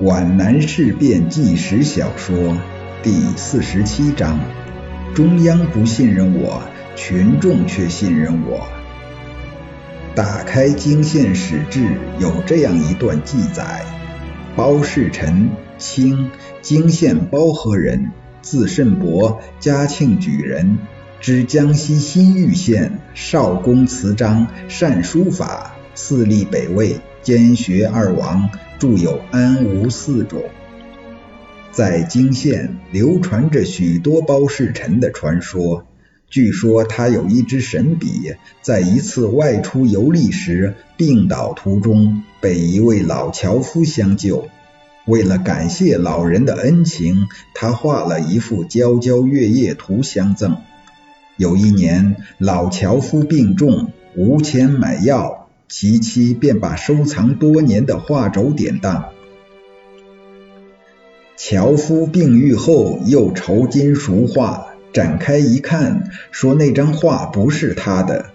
皖南事变纪实小说第四十七章：中央不信任我，群众却信任我。打开泾县史志，有这样一段记载：包世臣，清，泾县包河人，字慎伯，嘉庆举人，知江西新玉县，少公词章，善书法，四立北魏，兼学二王。著有《安吴四种》，在泾县流传着许多包世臣的传说。据说他有一支神笔，在一次外出游历时病倒途中，被一位老樵夫相救。为了感谢老人的恩情，他画了一幅皎皎月夜图相赠。有一年，老樵夫病重，无钱买药。其妻便把收藏多年的画轴典当。樵夫病愈后，又愁金赎画，展开一看，说那张画不是他的。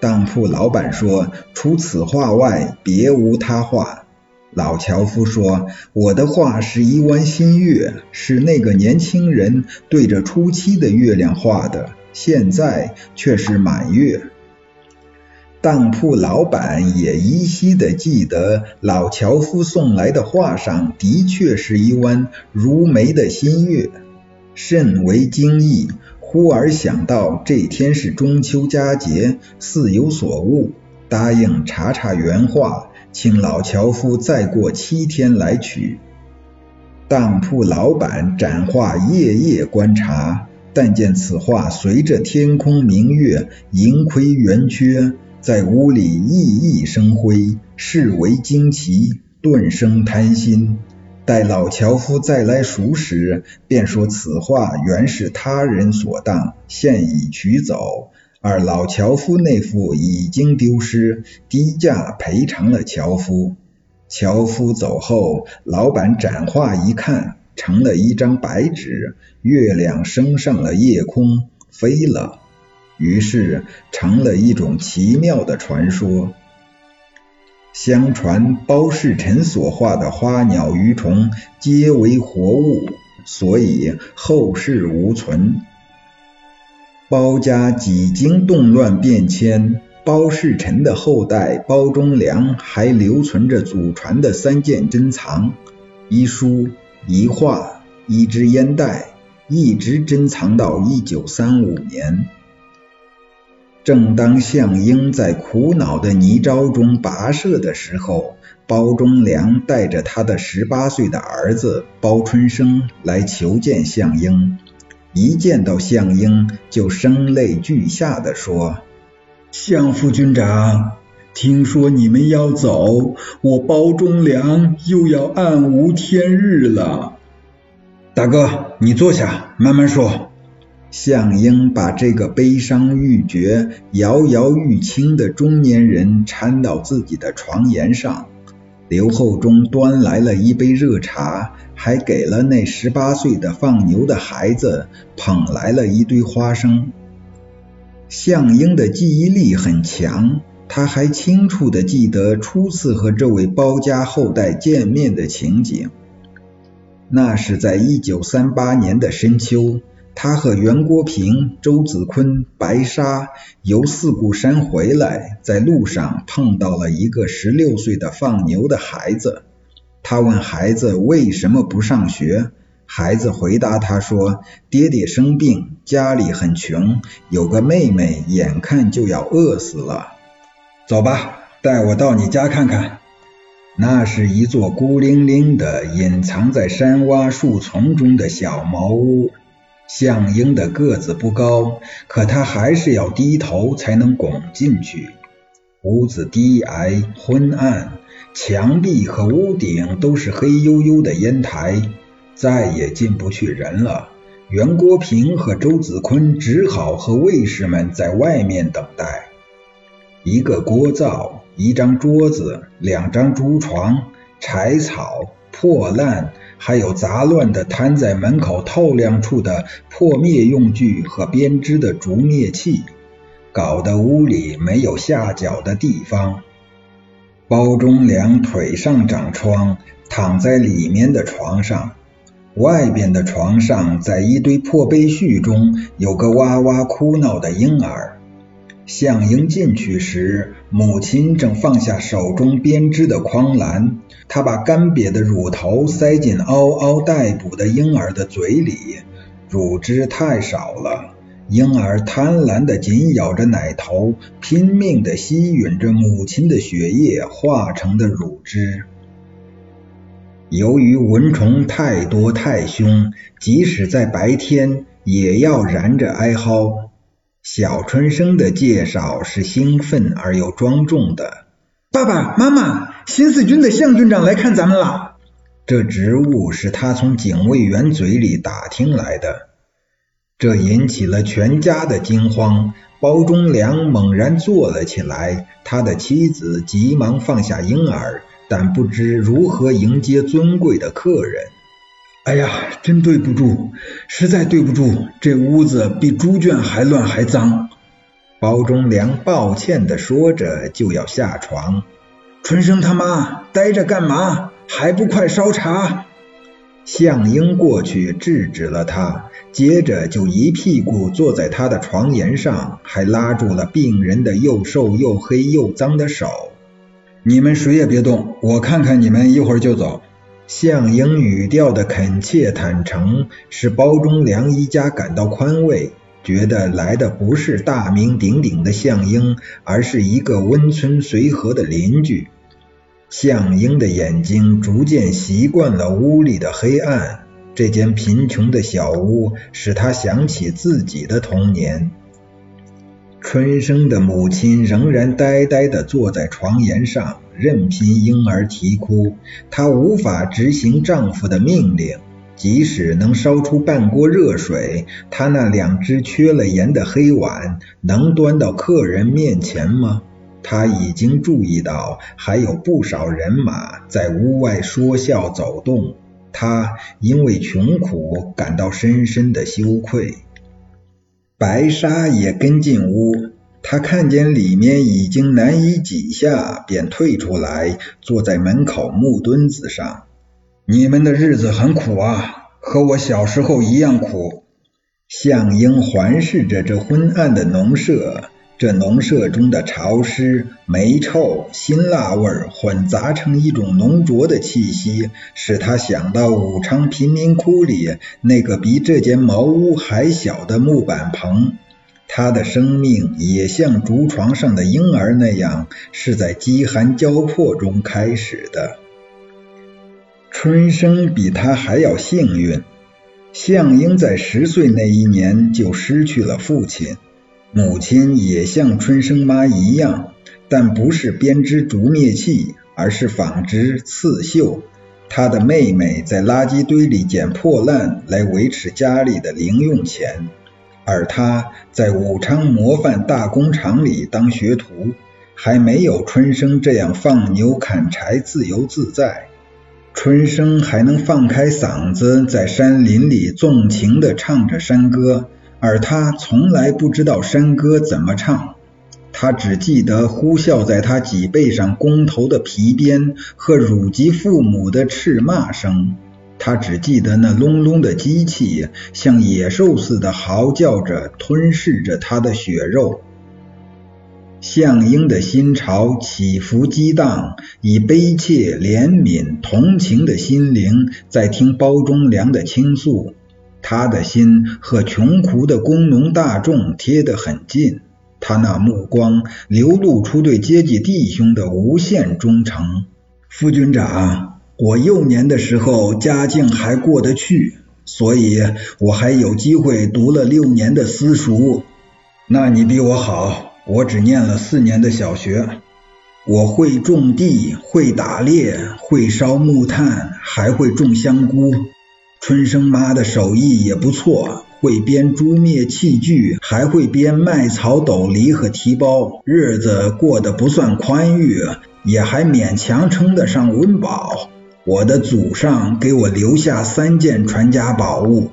当铺老板说，除此画外，别无他画。老樵夫说，我的画是一弯新月，是那个年轻人对着初七的月亮画的，现在却是满月。当铺老板也依稀的记得，老樵夫送来的画上的确是一弯如眉的新月，甚为惊异。忽而想到这天是中秋佳节，似有所悟，答应查查原画，请老樵夫再过七天来取。当铺老板展画，夜夜观察，但见此画随着天空明月，盈亏圆缺。在屋里熠熠生辉，视为惊奇，顿生贪心。待老樵夫再来赎时，便说此画原是他人所当，现已取走，而老樵夫那幅已经丢失，低价赔偿了樵夫。樵夫走后，老板展画一看，成了一张白纸，月亮升上了夜空，飞了。于是成了一种奇妙的传说。相传包世臣所画的花鸟鱼虫皆为活物，所以后世无存。包家几经动乱变迁，包世臣的后代包忠良还留存着祖传的三件珍藏：一书、一画、一支烟袋，一直珍藏到一九三五年。正当项英在苦恼的泥沼中跋涉的时候，包忠良带着他的十八岁的儿子包春生来求见项英。一见到项英，就声泪俱下的说：“项副军长，听说你们要走，我包忠良又要暗无天日了。大哥，你坐下，慢慢说。”项英把这个悲伤欲绝、摇摇欲倾的中年人搀到自己的床沿上，刘厚忠端来了一杯热茶，还给了那十八岁的放牛的孩子捧来了一堆花生。项英的记忆力很强，他还清楚的记得初次和这位包家后代见面的情景，那是在一九三八年的深秋。他和袁国平、周子坤、白沙由四顾山回来，在路上碰到了一个十六岁的放牛的孩子。他问孩子为什么不上学，孩子回答他说：“爹爹生病，家里很穷，有个妹妹眼看就要饿死了。”走吧，带我到你家看看。那是一座孤零零的、隐藏在山洼树丛中的小茅屋。项英的个子不高，可他还是要低头才能拱进去。屋子低矮昏暗，墙壁和屋顶都是黑黝黝的烟台，再也进不去人了。袁国平和周子坤只好和卫士们在外面等待。一个锅灶，一张桌子，两张竹床，柴草破烂。还有杂乱的摊在门口透亮处的破灭用具和编织的竹灭器，搞得屋里没有下脚的地方。包忠良腿上长疮，躺在里面的床上。外边的床上，在一堆破被絮中，有个哇哇哭闹的婴儿。向英进去时，母亲正放下手中编织的筐篮，她把干瘪的乳头塞进嗷嗷待哺的婴儿的嘴里，乳汁太少了。婴儿贪婪地紧咬着奶头，拼命地吸吮着母亲的血液化成的乳汁。由于蚊虫太多太凶，即使在白天也要燃着哀嚎。小春生的介绍是兴奋而又庄重的。爸爸妈妈，新四军的向军长来看咱们了。这职务是他从警卫员嘴里打听来的，这引起了全家的惊慌。包忠良猛然坐了起来，他的妻子急忙放下婴儿。但不知如何迎接尊贵的客人。哎呀，真对不住，实在对不住，这屋子比猪圈还乱还脏。包忠良抱歉地说着，就要下床。春生他妈，待着干嘛？还不快烧茶！向英过去制止了他，接着就一屁股坐在他的床沿上，还拉住了病人的又瘦又黑又脏的手。你们谁也别动，我看看你们，一会儿就走。向英语调的恳切坦诚，使包忠良一家感到宽慰，觉得来的不是大名鼎鼎的向英，而是一个温存随和的邻居。向英的眼睛逐渐习惯了屋里的黑暗，这间贫穷的小屋使他想起自己的童年。春生的母亲仍然呆呆地坐在床沿上，任凭婴儿啼哭。她无法执行丈夫的命令，即使能烧出半锅热水，她那两只缺了盐的黑碗能端到客人面前吗？她已经注意到还有不少人马在屋外说笑走动，她因为穷苦感到深深的羞愧。白沙也跟进屋，他看见里面已经难以挤下，便退出来，坐在门口木墩子上。你们的日子很苦啊，和我小时候一样苦。向英环视着这昏暗的农舍。这农舍中的潮湿、霉臭、辛辣味混杂成一种浓浊的气息，使他想到武昌贫民窟里那个比这间茅屋还小的木板棚。他的生命也像竹床上的婴儿那样，是在饥寒交迫中开始的。春生比他还要幸运，向英在十岁那一年就失去了父亲。母亲也像春生妈一样，但不是编织竹篾器，而是纺织刺绣。她的妹妹在垃圾堆里捡破烂来维持家里的零用钱，而她在武昌模范大工厂里当学徒，还没有春生这样放牛砍柴自由自在。春生还能放开嗓子在山林里纵情地唱着山歌。而他从来不知道山歌怎么唱，他只记得呼啸在他脊背上弓头的皮鞭和辱及父母的斥骂声，他只记得那隆隆的机器像野兽似的嚎叫着，吞噬着他的血肉。向英的心潮起伏激荡，以悲切、怜悯、同情的心灵在听包忠良的倾诉。他的心和穷苦的工农大众贴得很近，他那目光流露出对阶级弟兄的无限忠诚。副军长，我幼年的时候家境还过得去，所以我还有机会读了六年的私塾。那你比我好，我只念了四年的小学。我会种地，会打猎，会烧木炭，还会种香菇。春生妈的手艺也不错，会编竹篾器具，还会编麦草斗笠和提包，日子过得不算宽裕，也还勉强称得上温饱。我的祖上给我留下三件传家宝物，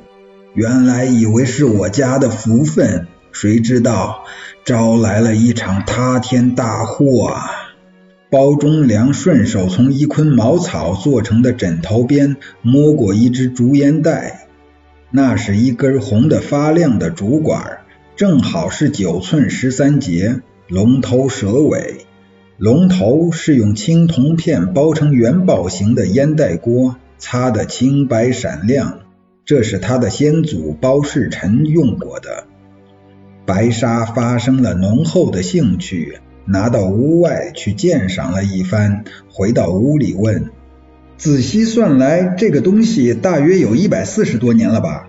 原来以为是我家的福分，谁知道招来了一场塌天大祸啊！包忠良顺手从一捆茅草做成的枕头边摸过一只竹烟袋，那是一根红的发亮的竹管，正好是九寸十三节，龙头蛇尾。龙头是用青铜片包成元宝形的烟袋锅，擦得清白闪亮。这是他的先祖包世臣用过的。白沙发生了浓厚的兴趣，拿到屋外去鉴赏了一番，回到屋里问：“仔细算来，这个东西大约有一百四十多年了吧？”“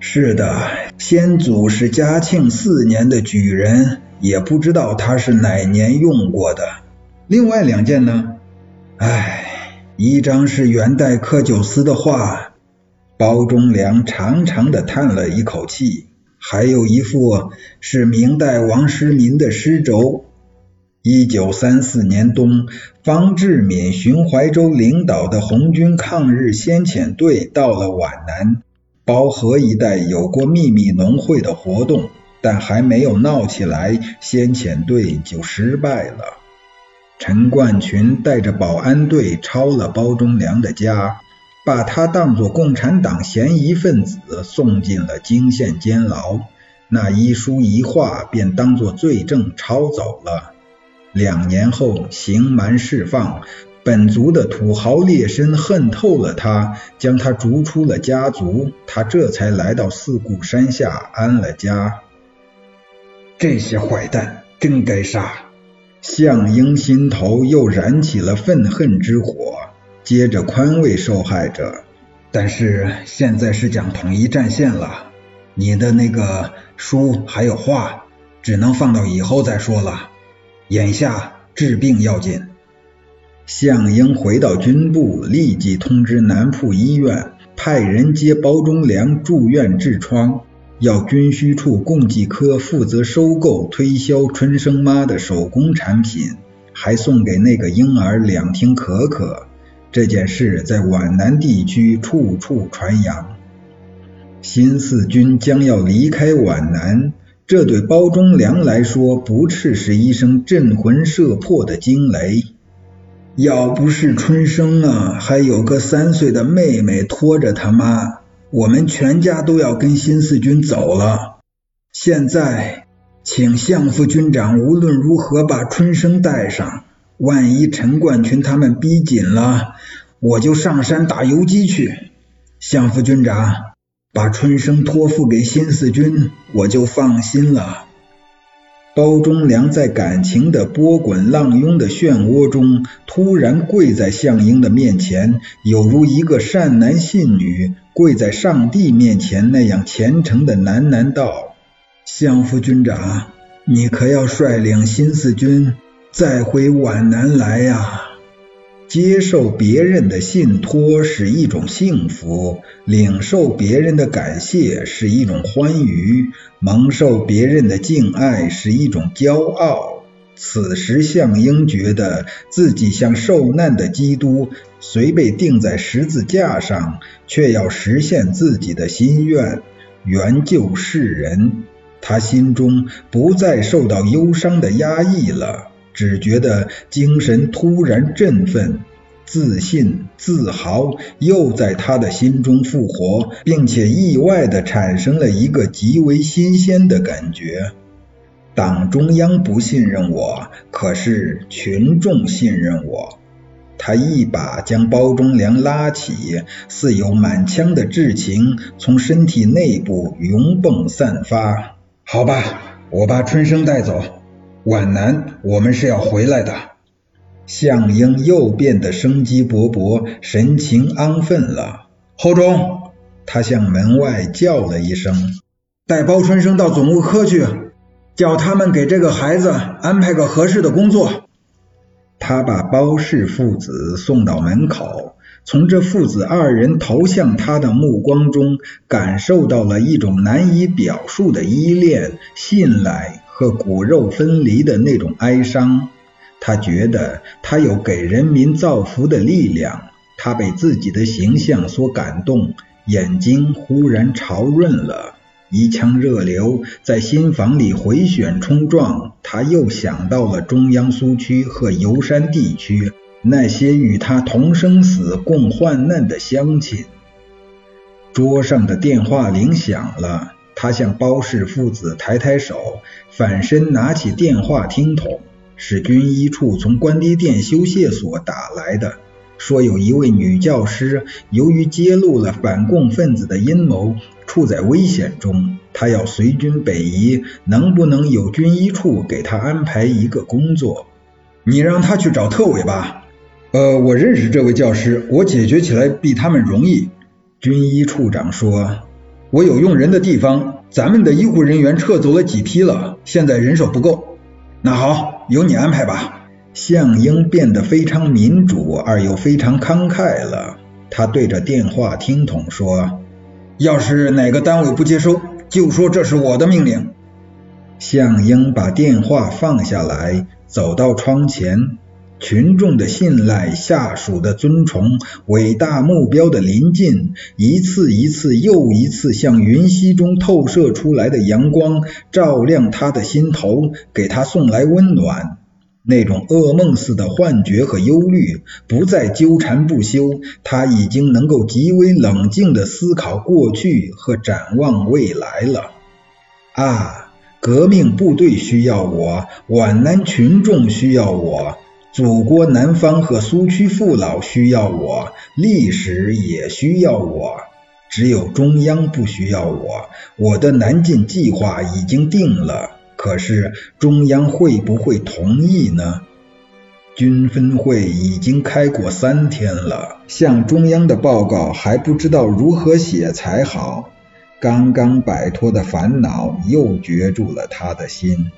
是的，先祖是嘉庆四年的举人，也不知道他是哪年用过的。”另外两件呢？唉，一张是元代柯九思的画，包忠良长长的叹了一口气；还有一幅是明代王时民的诗轴。一九三四年冬，方志敏、寻淮州领导的红军抗日先遣队到了皖南，包河一带有过秘密农会的活动，但还没有闹起来，先遣队就失败了。陈冠群带着保安队抄了包忠良的家，把他当作共产党嫌疑分子送进了泾县监牢。那一书一画便当作罪证抄走了。两年后刑满释放，本族的土豪劣绅恨透了他，将他逐出了家族。他这才来到四顾山下安了家。这些坏蛋真该杀！项英心头又燃起了愤恨之火，接着宽慰受害者。但是现在是讲统一战线了，你的那个书还有画，只能放到以后再说了。眼下治病要紧。项英回到军部，立即通知南铺医院，派人接包忠良住院治疮。要军需处供给科负责收购、推销春生妈的手工产品，还送给那个婴儿两听可可。这件事在皖南地区处处传扬。新四军将要离开皖南，这对包忠良来说不啻是一声震魂摄魄的惊雷。要不是春生啊，还有个三岁的妹妹拖着他妈。我们全家都要跟新四军走了。现在，请相副军长无论如何把春生带上。万一陈冠群他们逼紧了，我就上山打游击去。相副军长，把春生托付给新四军，我就放心了。包忠良在感情的波滚浪涌的漩涡中，突然跪在项英的面前，有如一个善男信女跪在上帝面前那样虔诚的喃喃道：“项副军长，你可要率领新四军再回皖南来呀！”接受别人的信托是一种幸福，领受别人的感谢是一种欢愉，蒙受别人的敬爱是一种骄傲。此时，项英觉得自己像受难的基督，虽被钉在十字架上，却要实现自己的心愿，援救世人。他心中不再受到忧伤的压抑了。只觉得精神突然振奋，自信、自豪又在他的心中复活，并且意外的产生了一个极为新鲜的感觉。党中央不信任我，可是群众信任我。他一把将包忠良拉起，似有满腔的挚情从身体内部涌迸散发。好吧，我把春生带走。皖南，我们是要回来的。项英又变得生机勃勃，神情安分了。侯忠，他向门外叫了一声：“带包春生到总务科去，叫他们给这个孩子安排个合适的工作。”他把包氏父子送到门口，从这父子二人投向他的目光中，感受到了一种难以表述的依恋、信赖。和骨肉分离的那种哀伤，他觉得他有给人民造福的力量，他被自己的形象所感动，眼睛忽然潮润了，一腔热流在心房里回旋冲撞，他又想到了中央苏区和游山地区那些与他同生死、共患难的乡亲。桌上的电话铃响了，他向包氏父子抬抬手，反身拿起电话听筒，是军医处从关帝店修械所打来的。说有一位女教师，由于揭露了反共分子的阴谋，处在危险中。她要随军北移，能不能有军医处给她安排一个工作？你让她去找特委吧。呃，我认识这位教师，我解决起来比他们容易。军医处长说：“我有用人的地方，咱们的医护人员撤走了几批了，现在人手不够。那好，由你安排吧。”向英变得非常民主而又非常慷慨了。他对着电话听筒说：“要是哪个单位不接收，就说这是我的命令。”向英把电话放下来，走到窗前。群众的信赖，下属的尊崇，伟大目标的临近，一次一次又一次像云溪中透射出来的阳光，照亮他的心头，给他送来温暖。那种噩梦似的幻觉和忧虑不再纠缠不休，他已经能够极为冷静地思考过去和展望未来了。啊，革命部队需要我，皖南群众需要我，祖国南方和苏区父老需要我，历史也需要我，只有中央不需要我。我的南进计划已经定了。可是中央会不会同意呢？军分会已经开过三天了，向中央的报告还不知道如何写才好。刚刚摆脱的烦恼又攫住了他的心。